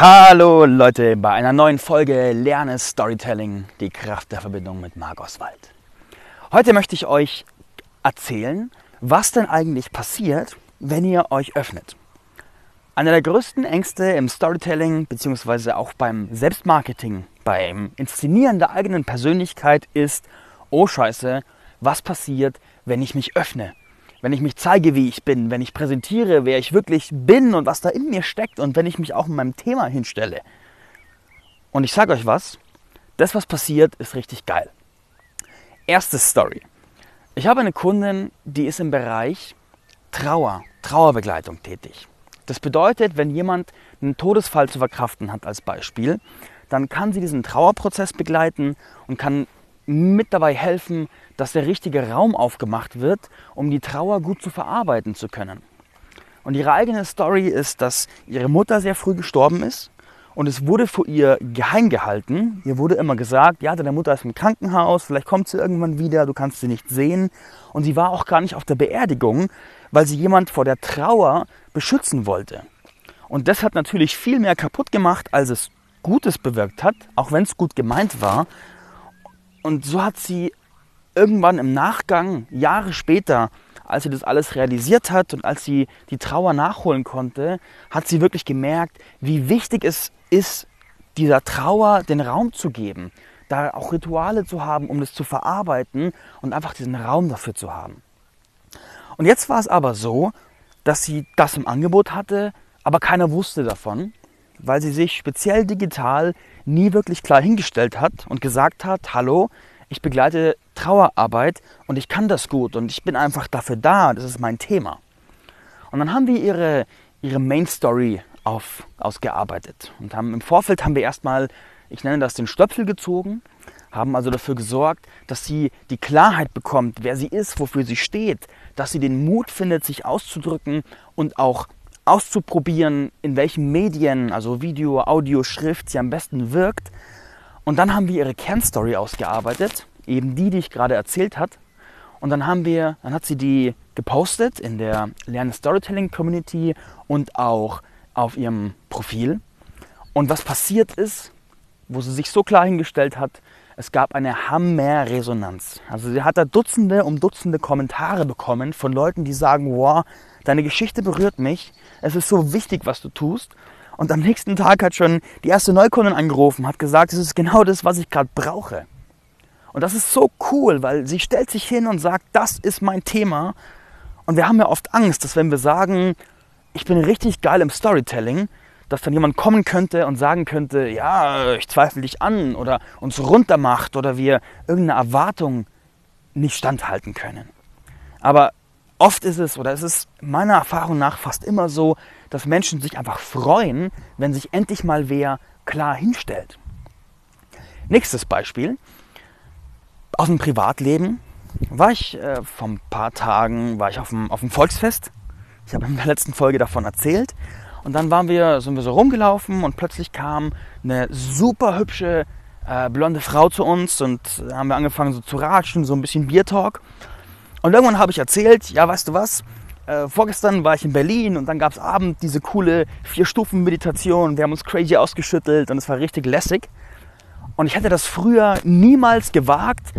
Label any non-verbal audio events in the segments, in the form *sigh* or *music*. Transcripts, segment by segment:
Hallo Leute bei einer neuen Folge Lerne Storytelling, die Kraft der Verbindung mit Marc Oswald. Heute möchte ich euch erzählen, was denn eigentlich passiert, wenn ihr euch öffnet. Einer der größten Ängste im Storytelling bzw. auch beim Selbstmarketing, beim Inszenieren der eigenen Persönlichkeit ist, oh scheiße, was passiert, wenn ich mich öffne? Wenn ich mich zeige, wie ich bin, wenn ich präsentiere, wer ich wirklich bin und was da in mir steckt und wenn ich mich auch in meinem Thema hinstelle. Und ich sage euch was, das, was passiert, ist richtig geil. Erste Story. Ich habe eine Kundin, die ist im Bereich Trauer, Trauerbegleitung tätig. Das bedeutet, wenn jemand einen Todesfall zu verkraften hat als Beispiel, dann kann sie diesen Trauerprozess begleiten und kann mit dabei helfen, dass der richtige Raum aufgemacht wird, um die Trauer gut zu verarbeiten zu können. Und ihre eigene Story ist, dass ihre Mutter sehr früh gestorben ist und es wurde vor ihr geheim gehalten. Ihr wurde immer gesagt, ja, deine Mutter ist im Krankenhaus, vielleicht kommt sie irgendwann wieder, du kannst sie nicht sehen. Und sie war auch gar nicht auf der Beerdigung, weil sie jemand vor der Trauer beschützen wollte. Und das hat natürlich viel mehr kaputt gemacht, als es Gutes bewirkt hat, auch wenn es gut gemeint war. Und so hat sie irgendwann im Nachgang, Jahre später, als sie das alles realisiert hat und als sie die Trauer nachholen konnte, hat sie wirklich gemerkt, wie wichtig es ist, dieser Trauer den Raum zu geben, da auch Rituale zu haben, um das zu verarbeiten und einfach diesen Raum dafür zu haben. Und jetzt war es aber so, dass sie das im Angebot hatte, aber keiner wusste davon, weil sie sich speziell digital nie wirklich klar hingestellt hat und gesagt hat, hallo, ich begleite Trauerarbeit und ich kann das gut und ich bin einfach dafür da, das ist mein Thema. Und dann haben wir ihre, ihre Main Story auf, ausgearbeitet und haben im Vorfeld haben wir erstmal, ich nenne das den Stöpsel gezogen, haben also dafür gesorgt, dass sie die Klarheit bekommt, wer sie ist, wofür sie steht, dass sie den Mut findet, sich auszudrücken und auch auszuprobieren, in welchen Medien, also Video, Audio, Schrift, sie am besten wirkt. Und dann haben wir ihre Kernstory ausgearbeitet, eben die, die ich gerade erzählt hat. Und dann haben wir, dann hat sie die gepostet in der Lerne Storytelling Community und auch auf ihrem Profil. Und was passiert ist, wo sie sich so klar hingestellt hat, es gab eine Hammer-Resonanz. Also sie hat da Dutzende um Dutzende Kommentare bekommen von Leuten, die sagen, wow, deine Geschichte berührt mich, es ist so wichtig, was du tust. Und am nächsten Tag hat schon die erste Neukundin angerufen, hat gesagt, es ist genau das, was ich gerade brauche. Und das ist so cool, weil sie stellt sich hin und sagt, das ist mein Thema. Und wir haben ja oft Angst, dass wenn wir sagen, ich bin richtig geil im Storytelling, dass dann jemand kommen könnte und sagen könnte, ja, ich zweifle dich an oder uns runtermacht oder wir irgendeine Erwartung nicht standhalten können. Aber oft ist es, oder es ist meiner Erfahrung nach fast immer so, dass Menschen sich einfach freuen, wenn sich endlich mal wer klar hinstellt. Nächstes Beispiel. Aus dem Privatleben war ich äh, vor ein paar Tagen war ich auf dem, auf dem Volksfest. Ich habe in der letzten Folge davon erzählt. Und dann waren wir, sind wir so rumgelaufen und plötzlich kam eine super hübsche äh, blonde Frau zu uns und haben wir angefangen so zu ratschen, so ein bisschen Biertalk. Und irgendwann habe ich erzählt, ja, weißt du was, äh, vorgestern war ich in Berlin und dann gab es Abend diese coole Vier-Stufen-Meditation. Wir haben uns crazy ausgeschüttelt und es war richtig lässig. Und ich hätte das früher niemals gewagt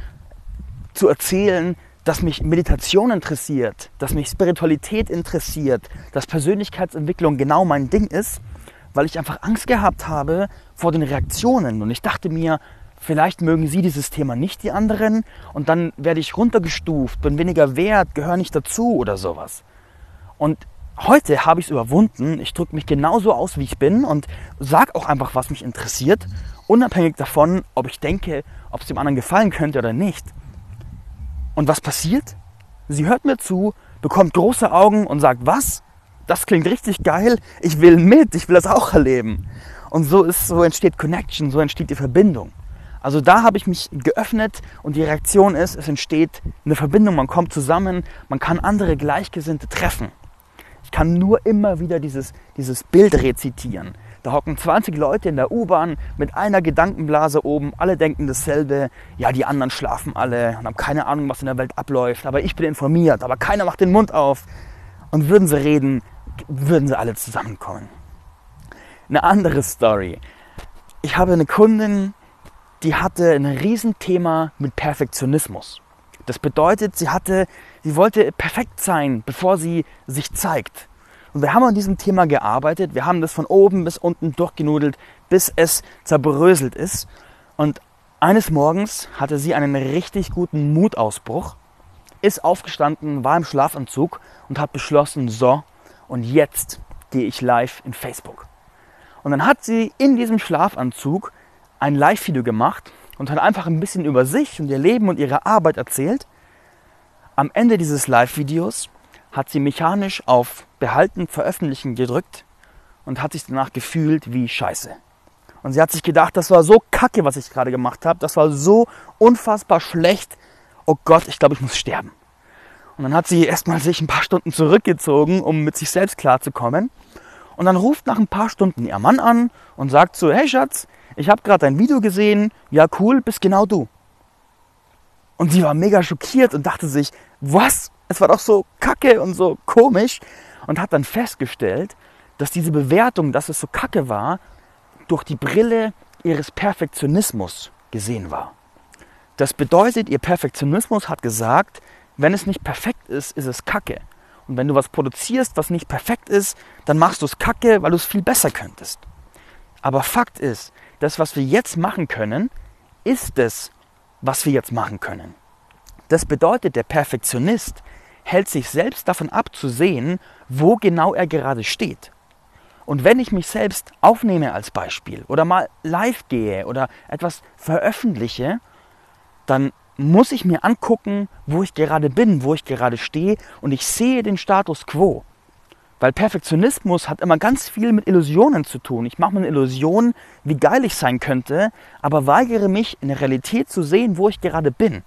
zu erzählen, dass mich Meditation interessiert, dass mich Spiritualität interessiert, dass Persönlichkeitsentwicklung genau mein Ding ist, weil ich einfach Angst gehabt habe vor den Reaktionen. Und ich dachte mir, Vielleicht mögen sie dieses Thema nicht, die anderen, und dann werde ich runtergestuft, bin weniger wert, gehöre nicht dazu oder sowas. Und heute habe ich es überwunden. Ich drücke mich genauso aus, wie ich bin und sage auch einfach, was mich interessiert, unabhängig davon, ob ich denke, ob es dem anderen gefallen könnte oder nicht. Und was passiert? Sie hört mir zu, bekommt große Augen und sagt, was? Das klingt richtig geil, ich will mit, ich will das auch erleben. Und so ist, so entsteht Connection, so entsteht die Verbindung. Also da habe ich mich geöffnet und die Reaktion ist, es entsteht eine Verbindung, man kommt zusammen, man kann andere Gleichgesinnte treffen. Ich kann nur immer wieder dieses, dieses Bild rezitieren. Da hocken 20 Leute in der U-Bahn mit einer Gedankenblase oben, alle denken dasselbe. Ja, die anderen schlafen alle und haben keine Ahnung, was in der Welt abläuft, aber ich bin informiert, aber keiner macht den Mund auf. Und würden sie reden, würden sie alle zusammenkommen. eine andere Story. Ich habe eine Kundin, die hatte ein Riesenthema mit Perfektionismus. Das bedeutet, sie hatte, sie wollte perfekt sein, bevor sie sich zeigt. Und wir haben an diesem Thema gearbeitet. Wir haben das von oben bis unten durchgenudelt, bis es zerbröselt ist. Und eines Morgens hatte sie einen richtig guten Mutausbruch, ist aufgestanden, war im Schlafanzug und hat beschlossen, so, und jetzt gehe ich live in Facebook. Und dann hat sie in diesem Schlafanzug ein Live-Video gemacht und hat einfach ein bisschen über sich und ihr Leben und ihre Arbeit erzählt. Am Ende dieses Live-Videos hat sie mechanisch auf Behalten, Veröffentlichen gedrückt und hat sich danach gefühlt wie Scheiße. Und sie hat sich gedacht, das war so kacke, was ich gerade gemacht habe. Das war so unfassbar schlecht. Oh Gott, ich glaube, ich muss sterben. Und dann hat sie erstmal sich ein paar Stunden zurückgezogen, um mit sich selbst klarzukommen. Und dann ruft nach ein paar Stunden ihr Mann an und sagt so, hey Schatz, ich habe gerade dein Video gesehen, ja cool, bist genau du. Und sie war mega schockiert und dachte sich, was? Es war doch so kacke und so komisch. Und hat dann festgestellt, dass diese Bewertung, dass es so kacke war, durch die Brille ihres Perfektionismus gesehen war. Das bedeutet, ihr Perfektionismus hat gesagt, wenn es nicht perfekt ist, ist es kacke. Und wenn du was produzierst, was nicht perfekt ist, dann machst du es kacke, weil du es viel besser könntest. Aber Fakt ist, das, was wir jetzt machen können, ist es, was wir jetzt machen können. Das bedeutet, der Perfektionist hält sich selbst davon ab zu sehen, wo genau er gerade steht. Und wenn ich mich selbst aufnehme als Beispiel oder mal live gehe oder etwas veröffentliche, dann muss ich mir angucken, wo ich gerade bin, wo ich gerade stehe und ich sehe den Status quo. Weil Perfektionismus hat immer ganz viel mit Illusionen zu tun. Ich mache mir eine Illusion, wie geil ich sein könnte, aber weigere mich in der Realität zu sehen, wo ich gerade bin.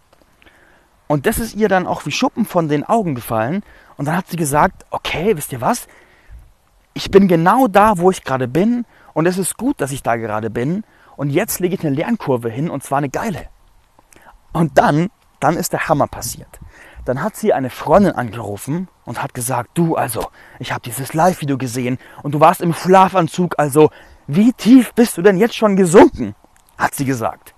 Und das ist ihr dann auch wie Schuppen von den Augen gefallen. Und dann hat sie gesagt, okay, wisst ihr was? Ich bin genau da, wo ich gerade bin. Und es ist gut, dass ich da gerade bin. Und jetzt lege ich eine Lernkurve hin und zwar eine geile. Und dann, dann ist der Hammer passiert. Dann hat sie eine Freundin angerufen und hat gesagt, du also, ich habe dieses Live-Video gesehen und du warst im Schlafanzug, also wie tief bist du denn jetzt schon gesunken? Hat sie gesagt.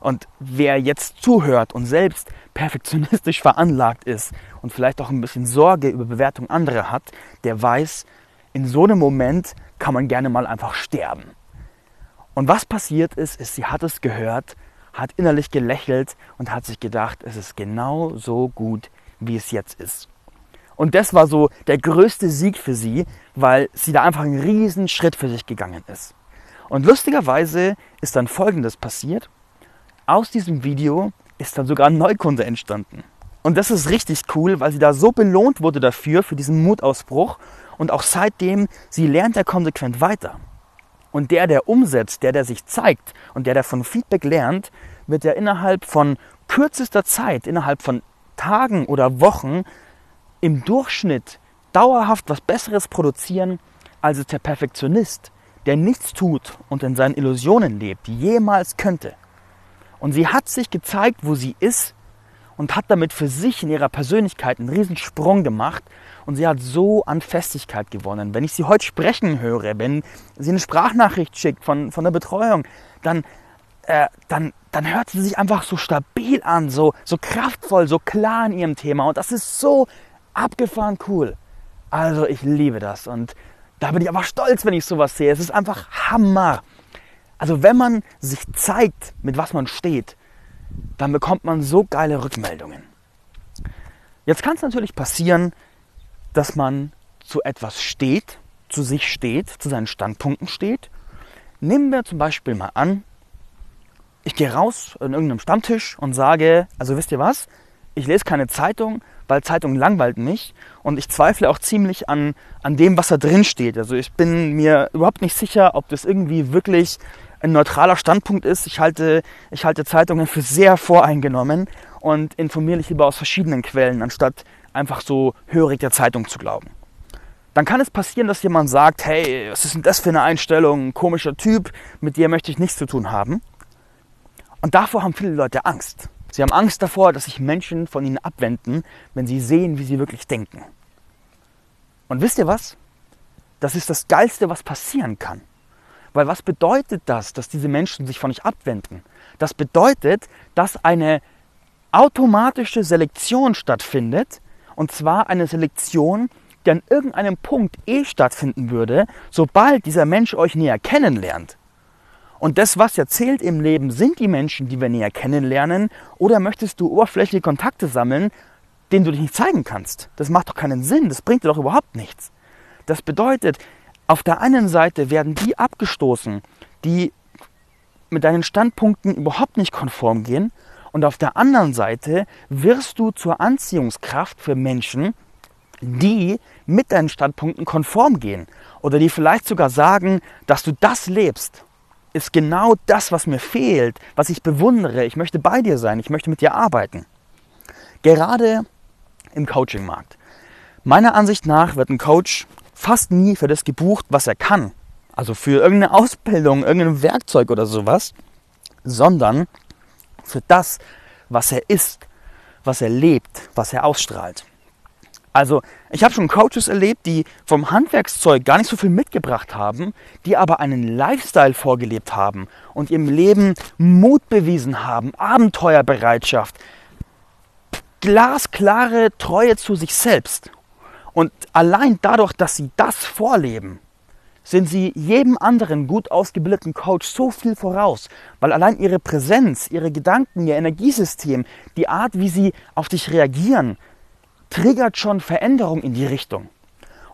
Und wer jetzt zuhört und selbst perfektionistisch *laughs* veranlagt ist und vielleicht auch ein bisschen Sorge über Bewertung anderer hat, der weiß, in so einem Moment kann man gerne mal einfach sterben. Und was passiert ist, ist, sie hat es gehört, hat innerlich gelächelt und hat sich gedacht, es ist genau so gut, wie es jetzt ist. Und das war so der größte Sieg für sie, weil sie da einfach einen riesen Schritt für sich gegangen ist. Und lustigerweise ist dann Folgendes passiert. Aus diesem Video ist dann sogar ein Neukunde entstanden. Und das ist richtig cool, weil sie da so belohnt wurde dafür, für diesen Mutausbruch. Und auch seitdem, sie lernt er konsequent weiter. Und der, der umsetzt, der, der sich zeigt und der, der von Feedback lernt, wird ja innerhalb von kürzester Zeit, innerhalb von Tagen oder Wochen im Durchschnitt dauerhaft was Besseres produzieren, als es der Perfektionist, der nichts tut und in seinen Illusionen lebt, jemals könnte. Und sie hat sich gezeigt, wo sie ist und hat damit für sich in ihrer Persönlichkeit einen riesen Sprung gemacht und sie hat so an Festigkeit gewonnen. Wenn ich sie heute sprechen höre, wenn sie eine Sprachnachricht schickt von, von der Betreuung, dann, äh, dann, dann hört sie sich einfach so stabil an, so, so kraftvoll, so klar in ihrem Thema und das ist so abgefahren cool. Also ich liebe das und da bin ich einfach stolz, wenn ich sowas sehe. Es ist einfach Hammer. Also wenn man sich zeigt, mit was man steht, dann bekommt man so geile Rückmeldungen. Jetzt kann es natürlich passieren, dass man zu etwas steht, zu sich steht, zu seinen Standpunkten steht. Nehmen wir zum Beispiel mal an, ich gehe raus an irgendeinem Stammtisch und sage, also wisst ihr was, ich lese keine Zeitung, weil Zeitung langweilt mich und ich zweifle auch ziemlich an, an dem, was da drin steht. Also ich bin mir überhaupt nicht sicher, ob das irgendwie wirklich ein neutraler Standpunkt ist. Ich halte, ich halte Zeitungen für sehr voreingenommen und informiere mich lieber aus verschiedenen Quellen, anstatt einfach so hörig der Zeitung zu glauben. Dann kann es passieren, dass jemand sagt, hey, was ist denn das für eine Einstellung, ein komischer Typ, mit dir möchte ich nichts zu tun haben. Und davor haben viele Leute Angst. Sie haben Angst davor, dass sich Menschen von ihnen abwenden, wenn sie sehen, wie sie wirklich denken. Und wisst ihr was? Das ist das Geilste, was passieren kann. Weil was bedeutet das, dass diese Menschen sich von euch abwenden? Das bedeutet, dass eine automatische Selektion stattfindet, und zwar eine Selektion, die an irgendeinem Punkt eh stattfinden würde, sobald dieser Mensch euch näher kennenlernt. Und das, was ja zählt im Leben, sind die Menschen, die wir näher kennenlernen, oder möchtest du oberflächliche Kontakte sammeln, denen du dich nicht zeigen kannst? Das macht doch keinen Sinn, das bringt dir doch überhaupt nichts. Das bedeutet, auf der einen Seite werden die abgestoßen, die mit deinen Standpunkten überhaupt nicht konform gehen, und auf der anderen Seite wirst du zur Anziehungskraft für Menschen, die mit deinen Standpunkten konform gehen oder die vielleicht sogar sagen, dass du das lebst, ist genau das, was mir fehlt, was ich bewundere. Ich möchte bei dir sein, ich möchte mit dir arbeiten. Gerade im Coaching-Markt. Meiner Ansicht nach wird ein Coach fast nie für das gebucht, was er kann. Also für irgendeine Ausbildung, irgendein Werkzeug oder sowas, sondern für das, was er ist, was er lebt, was er ausstrahlt. Also ich habe schon Coaches erlebt, die vom Handwerkszeug gar nicht so viel mitgebracht haben, die aber einen Lifestyle vorgelebt haben und ihrem Leben Mut bewiesen haben, Abenteuerbereitschaft, glasklare Treue zu sich selbst. Und allein dadurch, dass sie das vorleben, sind sie jedem anderen gut ausgebildeten Coach so viel voraus, weil allein ihre Präsenz, ihre Gedanken, ihr Energiesystem, die Art, wie sie auf dich reagieren, triggert schon Veränderung in die Richtung.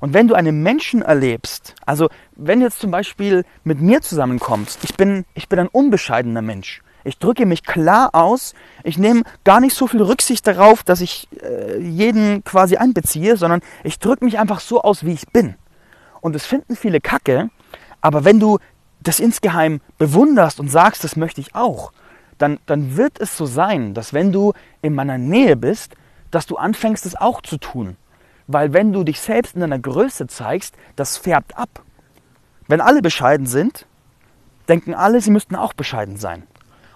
Und wenn du einen Menschen erlebst, also wenn du jetzt zum Beispiel mit mir zusammenkommst, ich bin, ich bin ein unbescheidener Mensch. Ich drücke mich klar aus. Ich nehme gar nicht so viel Rücksicht darauf, dass ich äh, jeden quasi einbeziehe, sondern ich drücke mich einfach so aus, wie ich bin und es finden viele Kacke, aber wenn du das insgeheim bewunderst und sagst, das möchte ich auch, dann, dann wird es so sein, dass wenn du in meiner Nähe bist, dass du anfängst, es auch zu tun. Weil wenn du dich selbst in deiner Größe zeigst, das färbt ab. Wenn alle bescheiden sind, denken alle, sie müssten auch bescheiden sein.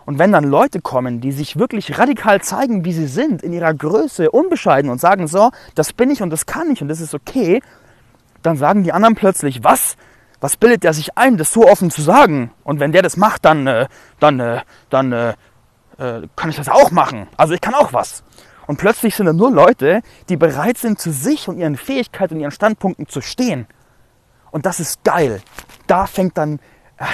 Und wenn dann Leute kommen, die sich wirklich radikal zeigen, wie sie sind, in ihrer Größe, unbescheiden und sagen, so, das bin ich und das kann ich und das ist okay, dann sagen die anderen plötzlich, was? Was bildet der sich ein, das so offen zu sagen? Und wenn der das macht, dann, äh, dann, äh, dann äh, äh, kann ich das auch machen. Also ich kann auch was. Und plötzlich sind da nur Leute, die bereit sind, zu sich und ihren Fähigkeiten und ihren Standpunkten zu stehen. Und das ist geil. Da fängt dann,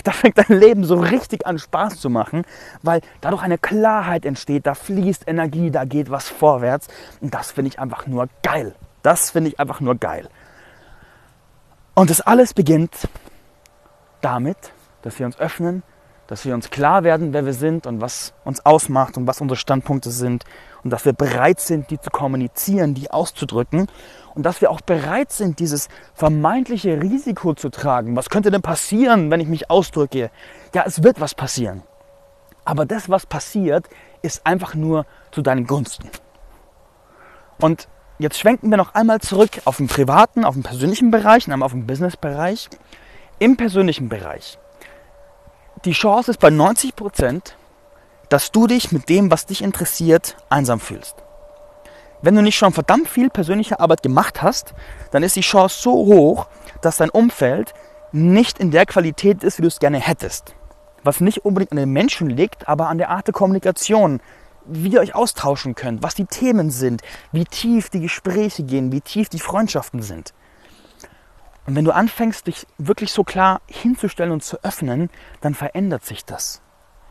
da fängt dein Leben so richtig an Spaß zu machen, weil dadurch eine Klarheit entsteht, da fließt Energie, da geht was vorwärts. Und das finde ich einfach nur geil. Das finde ich einfach nur geil. Und das alles beginnt damit, dass wir uns öffnen, dass wir uns klar werden, wer wir sind und was uns ausmacht und was unsere Standpunkte sind und dass wir bereit sind, die zu kommunizieren, die auszudrücken und dass wir auch bereit sind, dieses vermeintliche Risiko zu tragen. Was könnte denn passieren, wenn ich mich ausdrücke? Ja, es wird was passieren. Aber das, was passiert, ist einfach nur zu deinen Gunsten. Und Jetzt schwenken wir noch einmal zurück auf den privaten, auf den persönlichen Bereich einmal auf den Business-Bereich. Im persönlichen Bereich. Die Chance ist bei 90 Prozent, dass du dich mit dem, was dich interessiert, einsam fühlst. Wenn du nicht schon verdammt viel persönliche Arbeit gemacht hast, dann ist die Chance so hoch, dass dein Umfeld nicht in der Qualität ist, wie du es gerne hättest. Was nicht unbedingt an den Menschen liegt, aber an der Art der Kommunikation, wie ihr euch austauschen könnt, was die Themen sind, wie tief die Gespräche gehen, wie tief die Freundschaften sind. Und wenn du anfängst, dich wirklich so klar hinzustellen und zu öffnen, dann verändert sich das.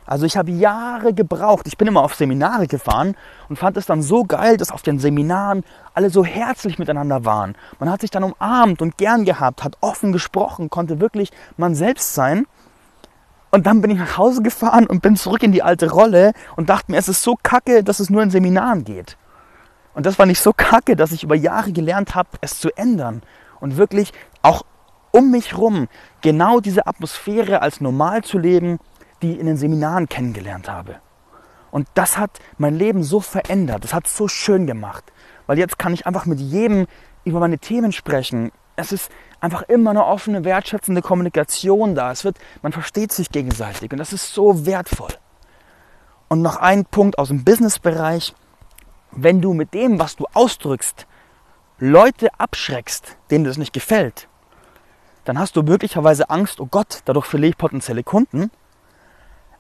Also ich habe Jahre gebraucht. Ich bin immer auf Seminare gefahren und fand es dann so geil, dass auf den Seminaren alle so herzlich miteinander waren. Man hat sich dann umarmt und gern gehabt, hat offen gesprochen, konnte wirklich man selbst sein. Und dann bin ich nach Hause gefahren und bin zurück in die alte Rolle und dachte mir, es ist so kacke, dass es nur in Seminaren geht. Und das war nicht so kacke, dass ich über Jahre gelernt habe, es zu ändern und wirklich auch um mich rum genau diese Atmosphäre als normal zu leben, die in den Seminaren kennengelernt habe. Und das hat mein Leben so verändert, das hat es so schön gemacht, weil jetzt kann ich einfach mit jedem über meine Themen sprechen. Es ist einfach immer eine offene, wertschätzende Kommunikation da. Es wird, man versteht sich gegenseitig und das ist so wertvoll. Und noch ein Punkt aus dem Businessbereich. Wenn du mit dem, was du ausdrückst, Leute abschreckst, denen das nicht gefällt, dann hast du möglicherweise Angst, oh Gott, dadurch verliere ich potenzielle Kunden.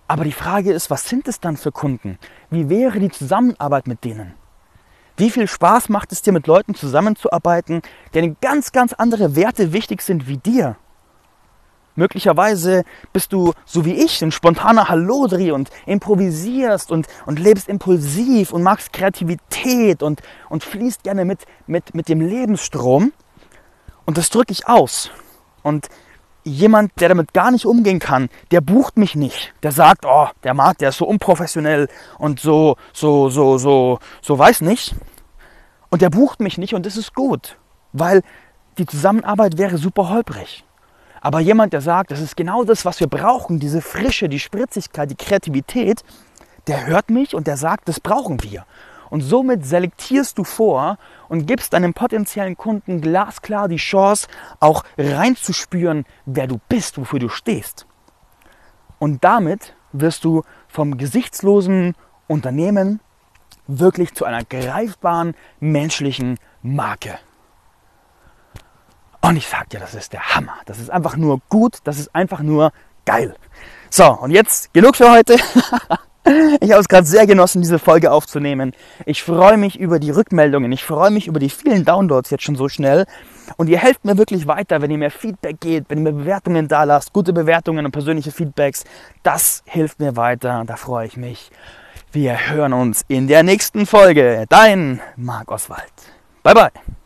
Aber die Frage ist, was sind es dann für Kunden? Wie wäre die Zusammenarbeit mit denen? Wie viel Spaß macht es dir, mit Leuten zusammenzuarbeiten, denen ganz, ganz andere Werte wichtig sind wie dir? Möglicherweise bist du, so wie ich, ein spontaner Hallodri und improvisierst und, und lebst impulsiv und magst Kreativität und, und fließt gerne mit, mit, mit dem Lebensstrom. Und das drücke ich aus. Und jemand, der damit gar nicht umgehen kann, der bucht mich nicht. Der sagt, oh, der Markt, der ist so unprofessionell und so, so, so, so, so weiß nicht. Und der bucht mich nicht und das ist gut, weil die Zusammenarbeit wäre super holprig. Aber jemand, der sagt, das ist genau das, was wir brauchen, diese Frische, die Spritzigkeit, die Kreativität, der hört mich und der sagt, das brauchen wir. Und somit selektierst du vor und gibst deinem potenziellen Kunden glasklar die Chance, auch reinzuspüren, wer du bist, wofür du stehst. Und damit wirst du vom gesichtslosen Unternehmen wirklich zu einer greifbaren menschlichen Marke. Und ich sag dir, das ist der Hammer. Das ist einfach nur gut, das ist einfach nur geil. So, und jetzt genug für heute. *laughs* Ich habe es gerade sehr genossen, diese Folge aufzunehmen. Ich freue mich über die Rückmeldungen. Ich freue mich über die vielen Downloads jetzt schon so schnell. Und ihr helft mir wirklich weiter, wenn ihr mir Feedback gebt, wenn ihr mir Bewertungen da lasst, gute Bewertungen und persönliche Feedbacks. Das hilft mir weiter. Da freue ich mich. Wir hören uns in der nächsten Folge. Dein Marc Oswald. Bye bye.